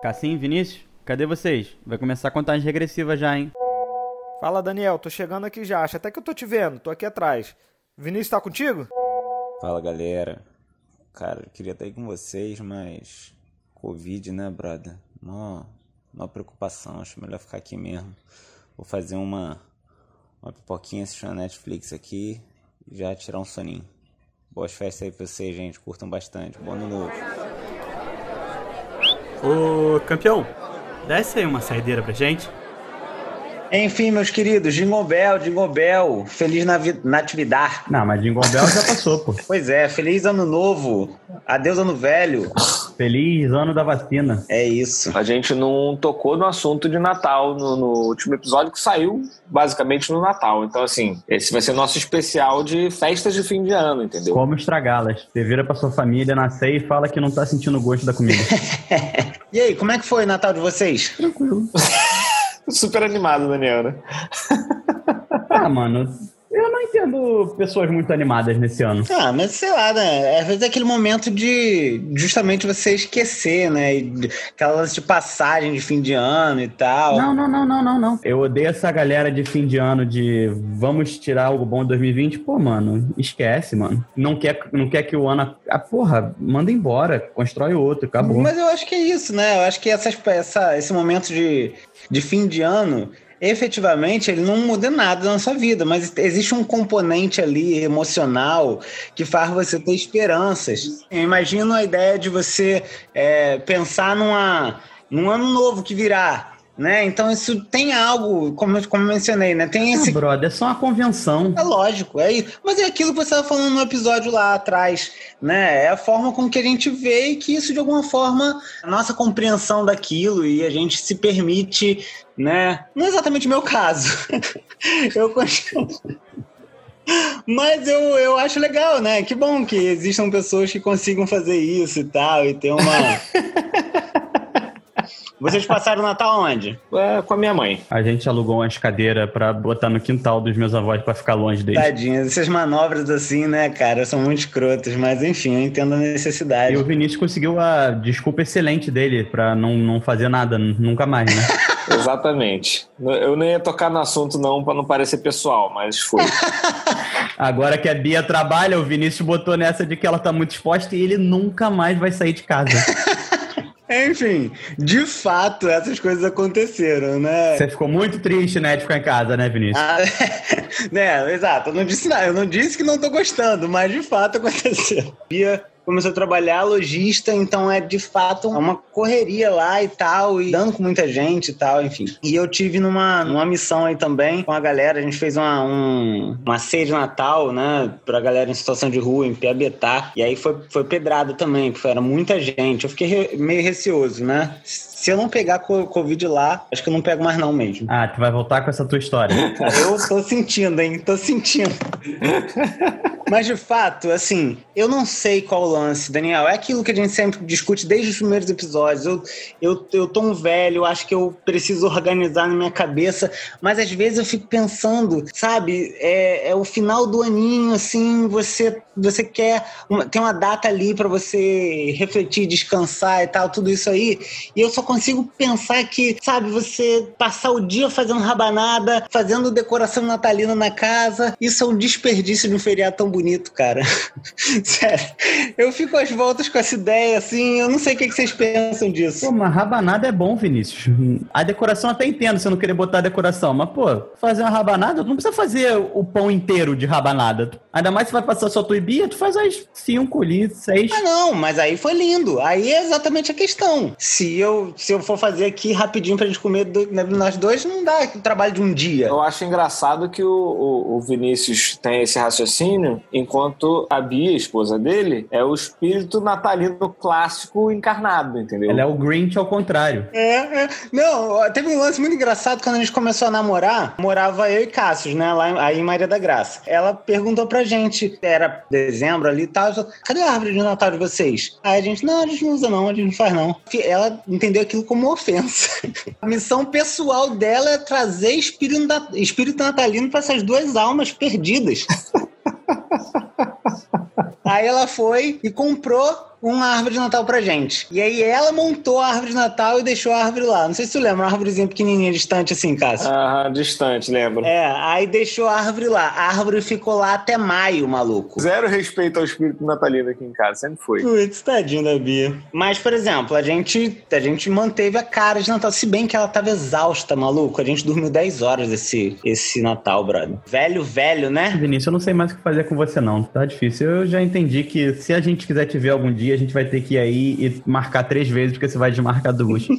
Cassim, Vinícius, cadê vocês? Vai começar a contagem regressiva já, hein? Fala, Daniel, tô chegando aqui já. Acho até que eu tô te vendo, tô aqui atrás. Vinícius tá contigo? Fala, galera. Cara, eu queria estar aí com vocês, mas. Covid, né, brother? Mó, mó preocupação, acho melhor ficar aqui mesmo. Vou fazer uma, uma pipoquinha assistindo a Netflix aqui e já tirar um soninho. Boas festas aí pra vocês, gente. Curtam bastante. Bom ano novo. Ô, campeão, desce aí uma saideira pra gente. Enfim, meus queridos, Jingle Bell, Jingle Bell, Feliz Natividade. Não, mas Jingle Bell já passou, pô. Pois é, Feliz Ano Novo, Adeus Ano Velho. Feliz ano da vacina. É isso. A gente não tocou no assunto de Natal no, no último episódio que saiu basicamente no Natal. Então, assim, esse vai ser nosso especial de festas de fim de ano, entendeu? Como estragá-las. Você vira pra sua família nascer e fala que não tá sentindo o gosto da comida. E aí, como é que foi o Natal de vocês? Super animado, Daniel, né? ah, mano, eu não entendo pessoas muito animadas nesse ano. Ah, mas sei lá, né? Às vezes é aquele momento de justamente você esquecer, né? E de- Aquela lance de passagem de fim de ano e tal. Não, não, não, não, não, não. Eu odeio essa galera de fim de ano de vamos tirar algo bom de 2020. Pô, mano, esquece, mano. Não quer, não quer que o ano. Ah, porra, manda embora, constrói outro, acabou. Mas eu acho que é isso, né? Eu acho que essas, essa, esse momento de, de fim de ano, efetivamente, ele não muda nada na sua vida, mas existe um componente ali emocional que faz você ter esperanças. Eu imagino a ideia de você é, pensar numa, num ano novo que virá. Né? Então isso tem algo, como, eu- como eu mencionei, né? Tem esse Ah, brother, é só uma convenção. é lógico, é isso. Mas é aquilo que você estava falando no episódio lá atrás, né? É a forma com que a gente vê e que isso, de alguma forma, a nossa compreensão daquilo e a gente se permite, né? Não é exatamente o meu caso. eu continuo. Mas eu, eu acho legal, né? Que bom que existam pessoas que consigam fazer isso e tal, e ter uma. Vocês passaram o Natal onde? É, com a minha mãe. A gente alugou umas cadeiras pra botar no quintal dos meus avós pra ficar longe deles. Tadinhas, essas manobras assim, né, cara, são muito escrotas, mas enfim, eu entendo a necessidade. E o Vinícius conseguiu a desculpa excelente dele pra não, não fazer nada nunca mais, né? Exatamente. Eu nem ia tocar no assunto, não, pra não parecer pessoal, mas foi. Agora que a Bia trabalha, o Vinícius botou nessa de que ela tá muito exposta e ele nunca mais vai sair de casa. Enfim, de fato, essas coisas aconteceram, né? Você ficou muito triste, né, de ficar em casa, né, Vinícius? Ah, né, exato. Eu não disse nada, eu não disse que não tô gostando, mas de fato aconteceu. Bia começou a trabalhar lojista, então é de fato uma correria lá e tal, e dando com muita gente e tal, enfim. E eu tive numa, numa missão aí também com a galera, a gente fez uma, um, uma ceia de Natal, né, pra galera em situação de rua, em Piabetá, e aí foi, foi pedrada também, porque era muita gente. Eu fiquei re- meio receoso, né? Se eu não pegar co- Covid lá, acho que eu não pego mais não mesmo. Ah, tu vai voltar com essa tua história. Eu tô sentindo, hein? Tô sentindo. Mas de fato, assim, eu não sei qual o lance, Daniel. É aquilo que a gente sempre discute desde os primeiros episódios. Eu, eu, eu tô um velho, acho que eu preciso organizar na minha cabeça, mas às vezes eu fico pensando, sabe? É, é o final do aninho, assim, você, você quer. Uma, tem uma data ali pra você refletir, descansar e tal, tudo isso aí. E eu só consigo pensar que, sabe, você passar o dia fazendo rabanada, fazendo decoração natalina na casa, isso é um desperdício de um feriado tão bonito, cara. Sério. Eu fico às voltas com essa ideia, assim, eu não sei o que que vocês pensam disso. Pô, mas rabanada é bom, Vinícius. A decoração até entendo você não querer botar a decoração, mas, pô, fazer uma rabanada, não precisa fazer o pão inteiro de rabanada. Ainda mais se vai passar só tua e Bia, tu faz as cinco ali, seis. Ah, não, mas aí foi lindo. Aí é exatamente a questão. Se eu, se eu for fazer aqui rapidinho pra gente comer do- né, nós dois, não dá o trabalho de um dia. Eu acho engraçado que o, o- o Vinícius tem esse raciocínio, enquanto a Bia, a esposa dele, é o espírito natalino clássico encarnado, entendeu? Ela é o Grinch ao contrário. É, é. Não, teve um lance muito engraçado quando a gente começou a namorar. Morava eu e Cassius, né? Lá em- aí em Maria da Graça. Ela perguntou pra gente, era dezembro ali e tal. Cadê a árvore de Natal de vocês? Aí a gente, não, a gente não usa, não, a gente não faz, não. Ela entendeu aquilo como ofensa. A missão pessoal dela é trazer espírito, espírito natalino pra essas duas almas perdidas. Aí ela foi e comprou uma árvore de Natal pra gente. E aí ela montou a árvore de Natal e deixou a árvore lá. Não sei se tu lembra, uma árvorezinha pequenininha, distante assim, Cássio. Aham, distante, lembro. É, aí deixou a árvore lá. A árvore ficou lá até maio, maluco. Zero respeito ao espírito natalino aqui em casa, sempre foi. Putz, tadinho da Bia. Mas, por exemplo, a gente, a gente manteve a cara de Natal, se bem que ela tava exausta, maluco. A gente dormiu 10 horas esse, esse Natal, brother. Velho, velho, né? Vinícius, eu não sei mais o que fazer com você, não. Tá difícil. Eu já entendi que se a gente quiser te ver algum dia, a gente vai ter que ir aí e marcar três vezes, porque você vai desmarcar duas.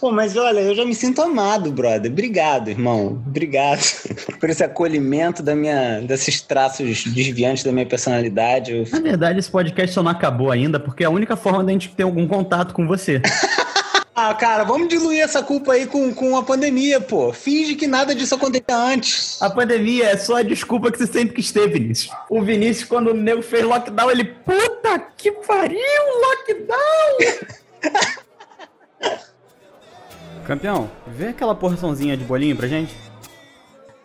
Pô, mas olha, eu já me sinto amado, brother. Obrigado, irmão. Obrigado por esse acolhimento da minha, desses traços desviantes da minha personalidade. Eu- Na verdade, esse podcast só não acabou ainda, porque é a única forma da gente ter algum contato com você. Ah, cara, vamos diluir essa culpa aí com, com a pandemia, pô. Finge que nada disso acontecia antes. A pandemia é só a desculpa que você sempre quis ter, Vinícius. O Vinícius, quando o nego fez lockdown, ele, puta que pariu, lockdown! Campeão, vê aquela porçãozinha de bolinho pra gente?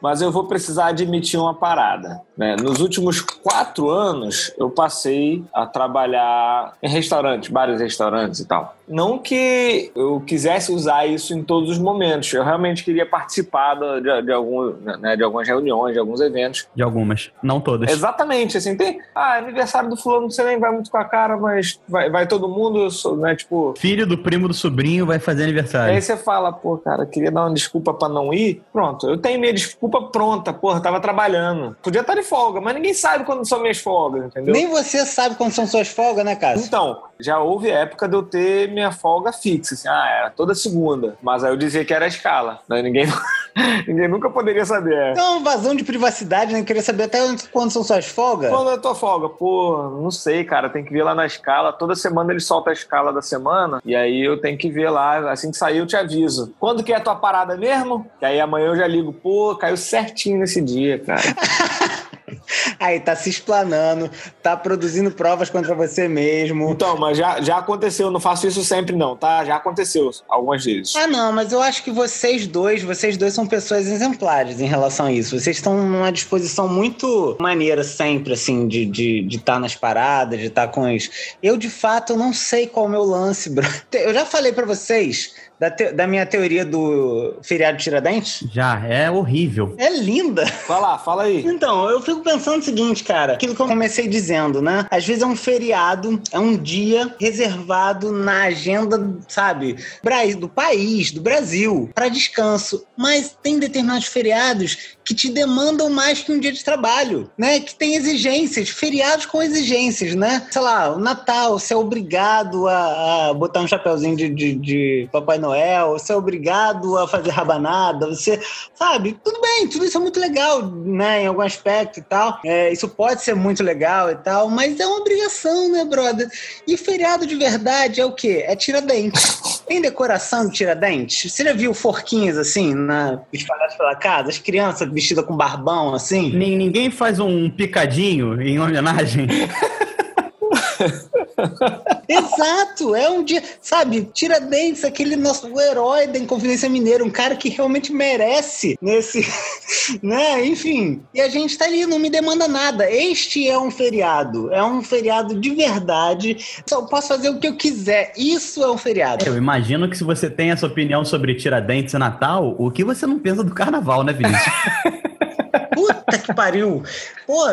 Mas eu vou precisar admitir uma parada. né? Nos últimos quatro anos, eu passei a trabalhar em restaurantes, vários restaurantes e tal. Não que eu quisesse usar isso em todos os momentos. Eu realmente queria participar de, de, algum, né, de algumas reuniões, de alguns eventos. De algumas, não todas. Exatamente, assim, tem. Ah, aniversário do fulano, você nem vai muito com a cara, mas vai, vai todo mundo, né? Tipo. Filho do primo do sobrinho vai fazer aniversário. Aí você fala, pô, cara, queria dar uma desculpa pra não ir. Pronto, eu tenho minha desculpa pronta, porra, tava trabalhando. Podia estar de folga, mas ninguém sabe quando são minhas folgas, entendeu? Nem você sabe quando são suas folgas, né, Cássio? Então, já houve época de eu ter minha folga fixa, assim, ah, era toda segunda. Mas aí eu dizia que era a escala, né? Ninguém, ninguém nunca poderia saber. é. É uma vazão de privacidade, né? Queria saber até quando são suas folgas. Quando é a tua folga? Pô, não sei, cara, tem que ver lá na escala. Toda semana ele solta a escala da semana, e aí eu tenho que ver lá, assim que sair eu te aviso. Quando que é a tua parada mesmo? Que aí amanhã eu já ligo, pô, caiu certinho nesse dia, cara. Aí tá se explanando, tá produzindo provas contra você mesmo. Então, mas já, já aconteceu, eu não faço isso sempre não, tá? Já aconteceu algumas vezes. Ah, não, mas eu acho que vocês dois, vocês dois são pessoas exemplares em relação a isso. Vocês estão numa disposição muito maneira sempre, assim, de estar de, de tá nas paradas, de estar com os. Eu, de fato, não sei qual é o meu lance, bro. Eu já falei pra vocês da, te- da minha teoria do feriado Tiradentes. Já, é horrível. É linda. Vai lá, fala aí. Então, eu fico pensando seguinte, cara. Aquilo que eu comecei dizendo, né? Às vezes é um feriado, é um dia reservado na agenda, sabe, do país, do Brasil, para descanso. Mas tem determinados feriados que te demandam mais que um dia de trabalho, né? Que tem exigências, feriados com exigências, né? Sei lá, o Natal, você é obrigado a, a botar um chapéuzinho de, de, de Papai Noel, você é obrigado a fazer rabanada, você sabe? Tudo bem, tudo isso é muito legal, né? Em algum aspecto e tal. É, isso pode ser muito legal e tal, mas é uma obrigação, né, brother? E feriado de verdade é o quê? É Tiradentes. Tem decoração de Tiradentes? Você já viu forquinhas assim, na, espalhadas pela casa? As crianças vestidas com barbão assim? Nin- Ninguém faz um picadinho em homenagem. Exato, é um dia, sabe, Tiradentes, aquele nosso herói da Inconfidência Mineira, um cara que realmente merece nesse, né, enfim. E a gente tá ali, não me demanda nada. Este é um feriado, é um feriado de verdade. Só posso fazer o que eu quiser. Isso é um feriado. Eu imagino que se você tem essa opinião sobre Tiradentes e Natal, o que você não pensa do carnaval, né, Vinícius? Puta que pariu. Pô,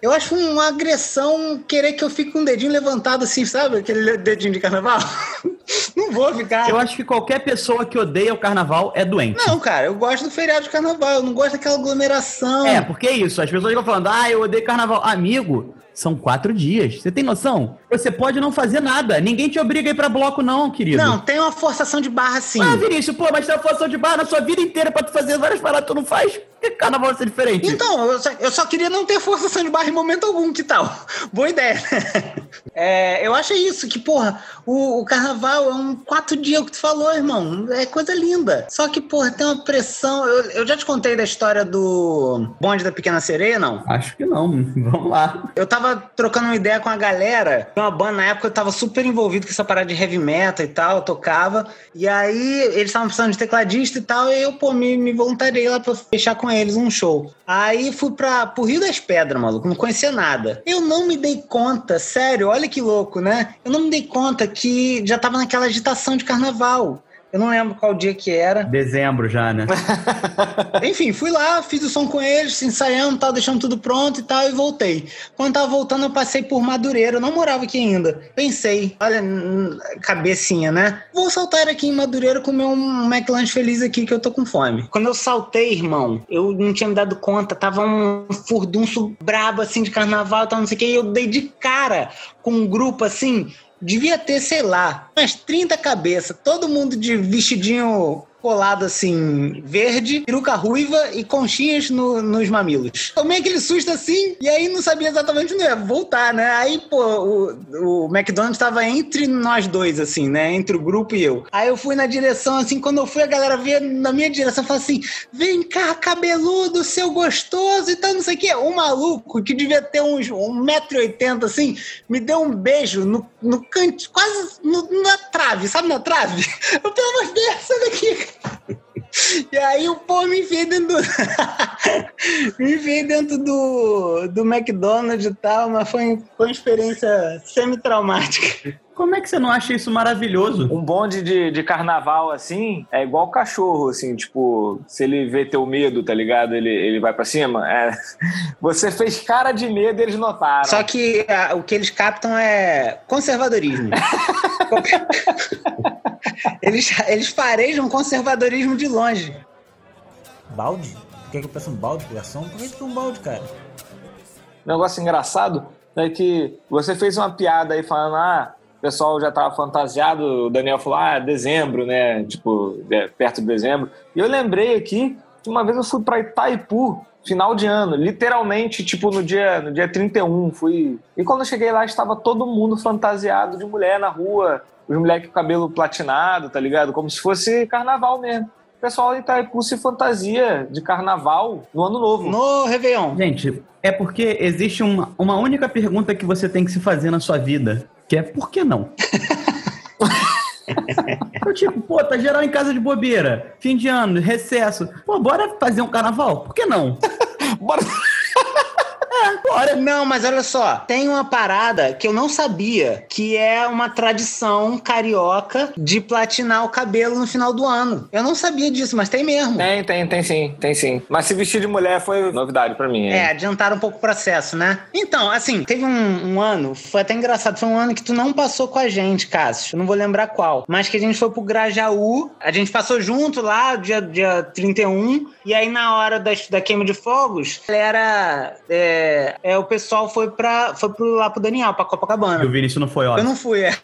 eu acho uma agressão querer que eu fique com o dedinho levantado assim, sabe? Aquele dedinho de carnaval. Não vou ficar. Eu acho que qualquer pessoa que odeia o carnaval é doente. Não, cara, eu gosto do feriado de carnaval, eu não gosto daquela aglomeração. É, porque é isso. As pessoas ficam falando, ah, eu odeio carnaval. Amigo, são quatro dias. Você tem noção? Você pode não fazer nada. Ninguém te obriga a ir pra bloco, não, querido. Não, tem uma forçação de barra sim. Ah, Vinícius, pô, mas tem uma força de barra na sua vida inteira pra tu fazer várias paradas que tu não faz. Por que carnaval vai ser diferente? Então, eu só, eu só queria não ter forçação de barra em momento algum, que tal? Boa ideia. É, eu acho isso, que, porra, o, o carnaval é um quatro dias, o que tu falou, irmão. É coisa linda. Só que, porra, tem uma pressão. Eu, eu já te contei da história do bonde da Pequena Sereia, não? Acho que não. Vamos lá. Eu tava trocando uma ideia com a galera. Uma banda, na época, eu tava super envolvido com essa parada de heavy metal e tal, eu tocava. E aí, eles estavam precisando de tecladista e tal, e eu, pô, me, me lá pra fechar com eles um show. Aí fui pra, pro Rio das Pedras, maluco, não conhecia nada. Eu não me dei conta, sério, olha que louco, né? Eu não me dei conta que já tava naquela agitação de carnaval. Eu não lembro qual dia que era. Dezembro já, né? Enfim, fui lá, fiz o som com eles, ensaiando tal, deixando tudo pronto e tal, e voltei. Quando tava voltando, eu passei por Madureira, eu não morava aqui ainda. Pensei, olha, cabecinha, né? Vou saltar aqui em Madureira comer um McLanche feliz aqui que eu tô com fome. Quando eu saltei, irmão, eu não tinha me dado conta, tava um furdunço brabo assim de carnaval, tal, não sei o que, e eu dei de cara com um grupo assim devia ter, sei lá, umas 30 cabeças, todo mundo de vestidinho colado assim, verde, peruca ruiva e conchinhas no, nos mamilos. Tomei aquele susto assim, e aí não sabia exatamente onde ia voltar, né? Aí, pô, o, o McDonald's estava entre nós dois, assim, né? Entre o grupo e eu. Aí eu fui na direção, assim, quando eu fui, a galera veio na minha direção e falou assim: vem cá, cabeludo, seu gostoso e tal, não sei o quê. O maluco, que devia ter uns 1,80m, assim, me deu um beijo no, no canto, quase no, na trave, sabe na trave? Eu, pelo amor de Deus, daqui, e aí o pô me enfiei dentro do. me enfiei dentro do, do McDonald's e tal, mas foi, foi uma experiência semi-traumática. Como é que você não acha isso maravilhoso? Um bonde de, de carnaval, assim, é igual cachorro, assim, tipo, se ele vê teu medo, tá ligado? Ele, ele vai para cima. É. Você fez cara de medo e eles notaram. Só que a, o que eles captam é conservadorismo. eles, eles farejam conservadorismo de longe. Balde? Por que, que eu peço um balde de garçom? Por que, que um balde, cara? Negócio engraçado é que você fez uma piada aí falando, ah, o pessoal já estava fantasiado, o Daniel falou, ah, dezembro, né? Tipo, é, perto de dezembro. E eu lembrei aqui que uma vez eu fui para Itaipu, final de ano, literalmente, tipo, no dia, no dia 31, fui... E quando eu cheguei lá, estava todo mundo fantasiado de mulher na rua, os moleques com cabelo platinado, tá ligado? Como se fosse carnaval mesmo. O pessoal de Itaipu se fantasia de carnaval no ano novo. No Réveillon. Gente, é porque existe uma, uma única pergunta que você tem que se fazer na sua vida, que é por que não? Eu, tipo, pô, tá geral em casa de bobeira, fim de ano, recesso. Pô, bora fazer um carnaval? Por que não? Bora... Bora. Não, mas olha só, tem uma parada que eu não sabia, que é uma tradição carioca de platinar o cabelo no final do ano. Eu não sabia disso, mas tem mesmo. Tem, tem, tem sim, tem sim. Mas se vestir de mulher foi novidade pra mim. hein? É, adiantaram um pouco o processo, né? Então, assim, teve um, um ano, foi até engraçado, foi um ano que tu não passou com a gente, Cássio. Eu não vou lembrar qual. Mas que a gente foi pro Grajaú, a gente passou junto lá, dia, dia 31, e aí na hora das, da queima de fogos, a galera. É, é, o pessoal foi, pra, foi pro, lá pro Daniel, pra Copacabana. E o Vinícius não foi, ó. Eu não fui, é.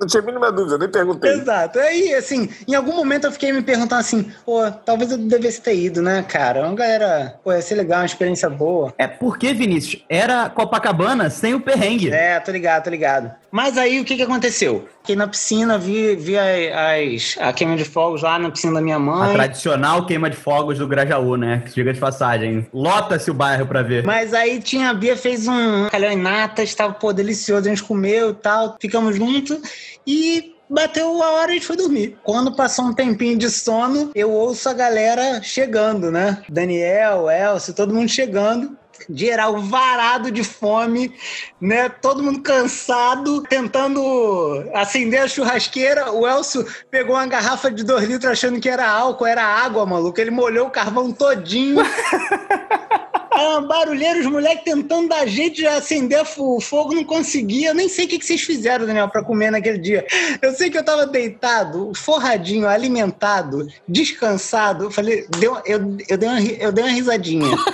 Não tinha a mínima dúvida, nem perguntei. Exato. Aí, assim, em algum momento eu fiquei me perguntando assim, pô, talvez eu devesse ter ido, né, cara? Uma galera, pô, ia ser legal, uma experiência boa. É porque, Vinícius, era Copacabana sem o perrengue. É, tô ligado, tô ligado. Mas aí o que que aconteceu? Fiquei na piscina, vi, vi as, a queima de fogos lá na piscina da minha A mãe. tradicional queima de fogos do Grajaú, né? Diga de passagem. Lota-se o bairro pra ver. Mas aí tinha, a Bia fez um calhau em nata, estava, pô, delicioso, a gente comeu e tal, ficamos juntos e bateu a hora e foi dormir. Quando passou um tempinho de sono, eu ouço a galera chegando, né? Daniel, Elcio, todo mundo chegando. Geral varado de fome, né? Todo mundo cansado, tentando acender a churrasqueira. O Elcio pegou uma garrafa de dois litros achando que era álcool, era água, maluco. Ele molhou o carvão todinho. Ah, barulheiro, os moleques tentando dar jeito de acender o fogo, não conseguia. Eu nem sei o que que vocês fizeram, Daniel, pra comer naquele dia. Eu sei que eu tava deitado, forradinho, alimentado, descansado. Eu falei, deu, eu, eu, dei uma, eu dei uma risadinha.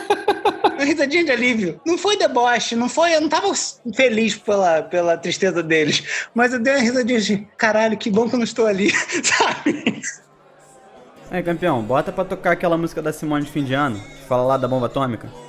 Uma risadinha de alívio. Não foi deboche, não foi. Eu não tava feliz pela, pela tristeza deles. Mas eu dei uma risadinha de caralho, que bom que eu não estou ali, sabe? Aí, campeão, bota pra tocar aquela música da Simone de fim de ano, que fala lá da bomba atômica.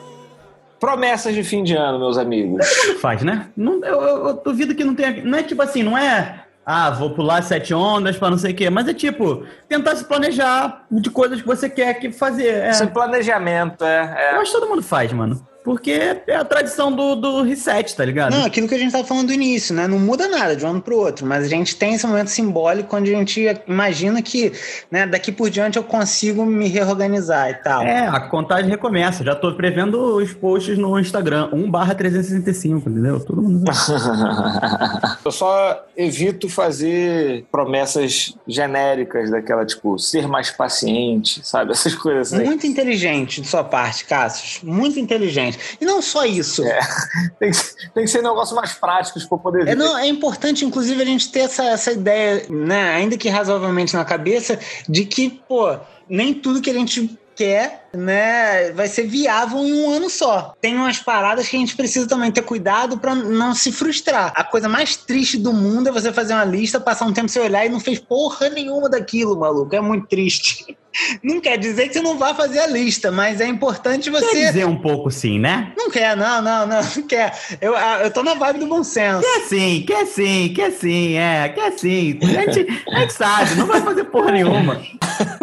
Promessas de fim de ano, meus amigos. Faz, né? Não, eu, eu- eu duvido que não tenha. Não é tipo assim, não é. Ah, vou pular sete ondas pra não sei o quê. Mas é tipo, tentar se planejar de coisas que você quer que fazer. É. Sem planejamento, é. Eu é. acho que todo mundo faz, mano. Porque é a tradição do, do reset, tá ligado? Não, aquilo que a gente tava falando do início, né? Não muda nada de um ano pro outro, mas a gente tem esse momento simbólico onde a gente imagina que, né, daqui por diante eu consigo me reorganizar e tal. É, a contagem recomeça. Já tô prevendo os posts no Instagram. 1 barra 365, entendeu? Todo mundo. Eu só evito fazer promessas genéricas daquela, tipo, ser mais paciente, sabe? Essas coisas assim. Muito inteligente de sua parte, Cassius. Muito inteligente. E não só isso. É. Tem, que, tem que ser negócios mais práticos para poder ver. É, não, é importante, inclusive, a gente ter essa, essa ideia, né, ainda que razoavelmente na cabeça, de que, pô, nem tudo que a gente quer, né, vai ser viável em um ano só. Tem umas paradas que a gente precisa também ter cuidado para não se frustrar. A coisa mais triste do mundo é você fazer uma lista, passar um tempo você olhar e não fez porra nenhuma daquilo, maluco. É muito triste. Não quer dizer que você não vá fazer a lista, mas é importante você. Quer dizer um pouco sim, né? Não quer, não, não, não, não quer. Eu, eu tô na vibe do bom senso. Quer sim, quer sim, quer sim, é, quer sim. A gente, a gente sabe, não vai fazer porra nenhuma.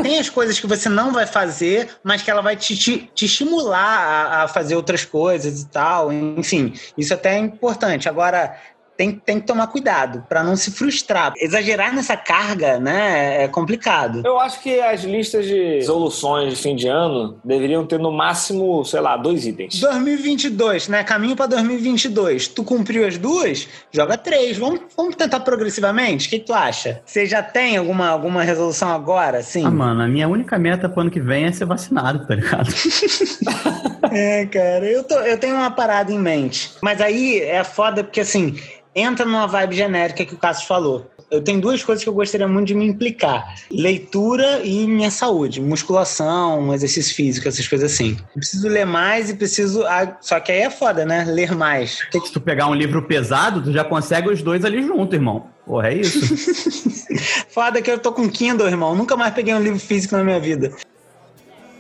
Tem as coisas que você não vai fazer, mas que ela vai te, te, te estimular a, a fazer outras coisas e tal. Enfim, isso até é importante. Agora, tem, tem que tomar cuidado para não se frustrar. Exagerar nessa carga, né, é complicado. Eu acho que as listas de resoluções de fim de ano deveriam ter no máximo, sei lá, dois itens. 2022, né? Caminho para 2022. Tu cumpriu as duas? Joga três. Vamos, vamos tentar progressivamente? O que, tu acha? Você já tem alguma, alguma resolução agora, sim? Ah, mano, a minha única meta pro ano que vem é ser vacinado, tá ligado? É, cara, eu, tô, eu tenho uma parada em mente. Mas aí é foda porque, assim, entra numa vibe genérica que o Cássio falou. Eu tenho duas coisas que eu gostaria muito de me implicar: leitura e minha saúde, musculação, exercício físico, essas coisas assim. Eu preciso ler mais e preciso. ah, Só que aí é foda, né? Ler mais. Se tu pegar um livro pesado, tu já consegue os dois ali junto, irmão. Porra, é isso. Foda que eu tô com Kindle, irmão. Nunca mais peguei um livro físico na minha vida.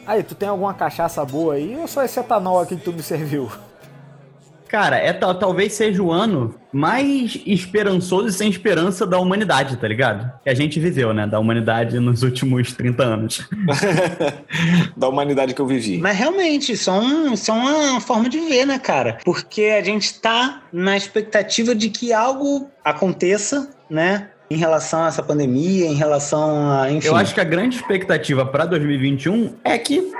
Aí, tu tem alguma cachaça boa aí ou só esse etanol aqui que tu me serviu? Cara, é, tal- talvez seja o ano mais esperançoso e sem esperança da humanidade, tá ligado? Que a gente viveu, né? Da humanidade nos últimos 30 anos. da humanidade que eu vivi. Mas realmente, isso é, um, isso é uma forma de ver, né, cara? Porque a gente tá na expectativa de que algo aconteça, né? Em relação a essa pandemia, em relação a. Enfim. Eu acho que a grande expectativa pra 2021 é que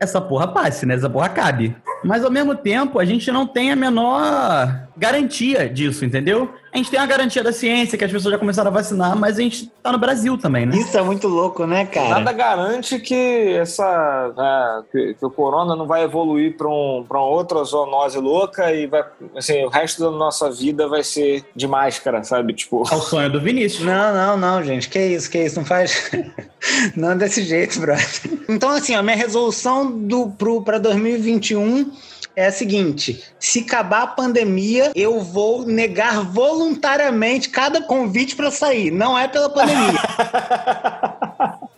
essa porra passe, né? Essa porra acabe. Mas ao mesmo tempo, a gente não tem a menor garantia disso, entendeu? A gente tem a garantia da ciência, que as pessoas já começaram a vacinar, mas a gente tá no Brasil também, né? Isso é muito louco, né, cara? Nada garante que essa né, que, que o corona não vai evoluir para um, pra uma outra zoonose louca e vai assim, o resto da nossa vida vai ser de máscara, sabe? Tipo, É o sonho do Vinícius. Não, não, não, gente. Que isso, que isso? Não faz. não é desse jeito, brother. Então, assim, a minha resolução do, pro, pra 2021 é a seguinte: se acabar a pandemia, eu vou negar voluntariamente cada convite pra sair. Não é pela pandemia.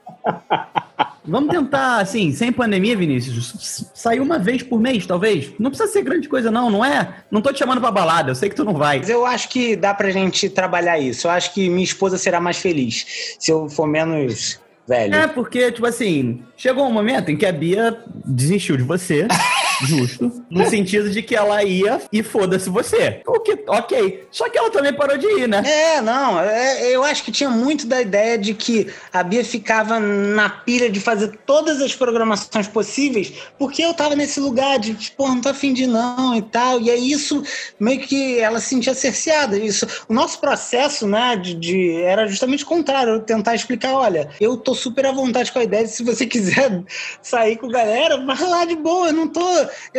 Vamos tentar, assim, sem pandemia, Vinícius, sair uma vez por mês, talvez. Não precisa ser grande coisa, não, não é? Não tô te chamando pra balada, eu sei que tu não vai. Mas eu acho que dá pra gente trabalhar isso. Eu acho que minha esposa será mais feliz se eu for menos velho. É, porque, tipo assim, chegou um momento em que a Bia desistiu de você, justo, no sentido de que ela ia e foda-se você. O que, ok. Só que ela também parou de ir, né? É, não, é, eu acho que tinha muito da ideia de que a Bia ficava na pilha de fazer todas as programações possíveis, porque eu tava nesse lugar de, tipo, não tô afim de não e tal, e aí isso meio que ela se sentia cerceada. Isso, o nosso processo, né, de, de- era justamente o contrário, eu tentar explicar, olha, eu tô super à vontade com a ideia de se você quiser sair com a galera, vai lá de boa, eu não tô...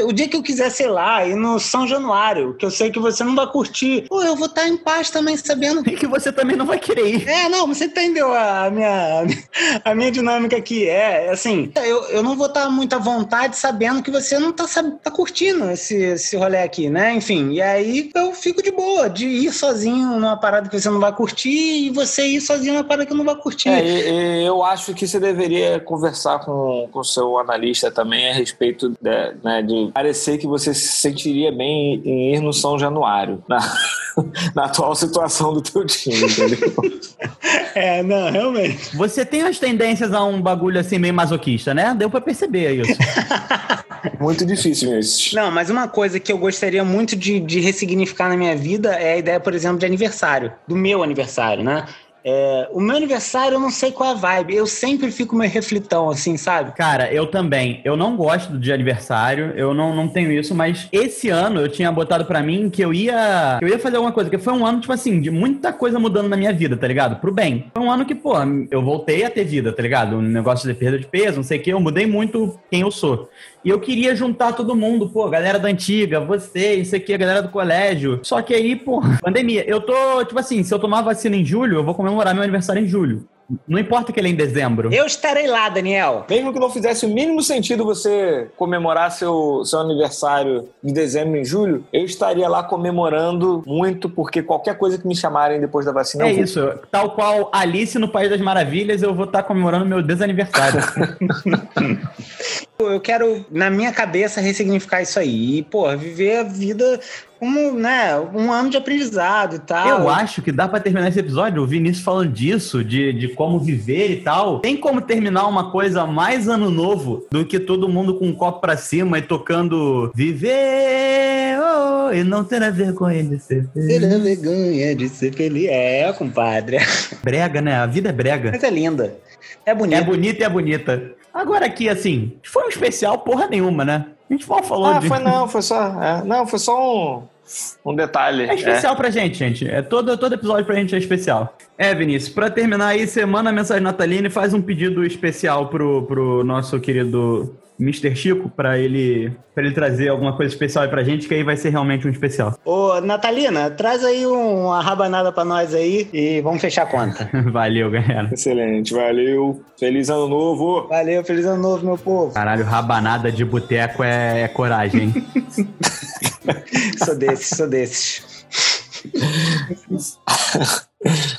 O dia que eu quiser, sei lá, ir no São Januário, que eu sei que você não vai curtir, pô, eu vou estar em paz também, sabendo E que você também não vai querer ir. é, não, você entendeu a minha, a minha dinâmica aqui. É, assim, eu, eu não vou estar muito à vontade sabendo que você não tá, tá curtindo esse, esse rolê aqui, né? Enfim, e aí eu fico de boa de ir sozinho numa parada que você não vai curtir e você ir sozinho numa parada que eu não vai curtir. É, e- e eu acho que você deveria conversar com o seu analista também a respeito de, né, de parecer que você se sentiria bem em ir no São Januário, na, na atual situação do teu time, entendeu? É, não, realmente. Você tem as tendências a um bagulho assim meio masoquista, né? Deu pra perceber isso. Muito difícil, Vinícius. Não, mas uma coisa que eu gostaria muito de, de ressignificar na minha vida é a ideia, por exemplo, de aniversário. Do meu aniversário, né? É, o meu aniversário, eu não sei qual é a vibe. Eu sempre fico meio reflitão, assim, sabe? Cara, eu também. Eu não gosto de aniversário, eu não, não tenho isso, mas esse ano eu tinha botado pra mim que eu ia. eu ia fazer alguma coisa, que foi um ano, tipo assim, de muita coisa mudando na minha vida, tá ligado? Pro bem. Foi um ano que, pô, eu voltei a ter vida, tá ligado? Um negócio de perda de peso, não sei o que, eu mudei muito quem eu sou. E eu queria juntar todo mundo, pô, galera da antiga, você, isso aqui, a galera do colégio. Só que aí, pô, pandemia. Eu tô, tipo assim, se eu tomar vacina em julho, eu vou comemorar meu aniversário em julho. Não importa que ele é em dezembro. Eu estarei lá, Daniel. Mesmo que não fizesse o mínimo sentido você comemorar seu, seu aniversário de dezembro em julho, eu estaria lá comemorando muito, porque qualquer coisa que me chamarem depois da vacina. É eu vou. isso, tal qual Alice no País das Maravilhas, eu vou estar comemorando meu desaniversário. Eu quero, na minha cabeça, ressignificar isso aí. E, pô, viver a vida como, né, um ano de aprendizado e tal. Eu acho que dá pra terminar esse episódio, o Vinícius falando disso, de, de como viver e tal. Tem como terminar uma coisa mais ano novo do que todo mundo com um copo pra cima e tocando Viver oh, e não ter a vergonha de ser feliz. Ter a vergonha de ser feliz. É, compadre. Brega, né? A vida é brega. Mas é linda. É bonita. É bonita e é bonita. Agora aqui, assim, foi um especial porra nenhuma, né? A gente mal falou Ah, de... foi não, foi só. é, não, foi só um, um detalhe. É especial pra gente, gente. É todo, todo episódio pra gente é especial. É, Vinícius, pra terminar aí, você manda a mensagem natalina e faz um pedido especial pro, pro nosso querido Mr. Chico, pra ele, pra ele trazer alguma coisa especial aí pra gente, que aí vai ser realmente um especial. Ô, Natalina, traz aí um- uma rabanada pra nós aí e vamos fechar a conta. Valeu, galera. Excelente, valeu. Feliz ano novo. Valeu, feliz ano novo, meu povo. Caralho, rabanada de boteco é, é coragem, hein? Sou desses, sou desses.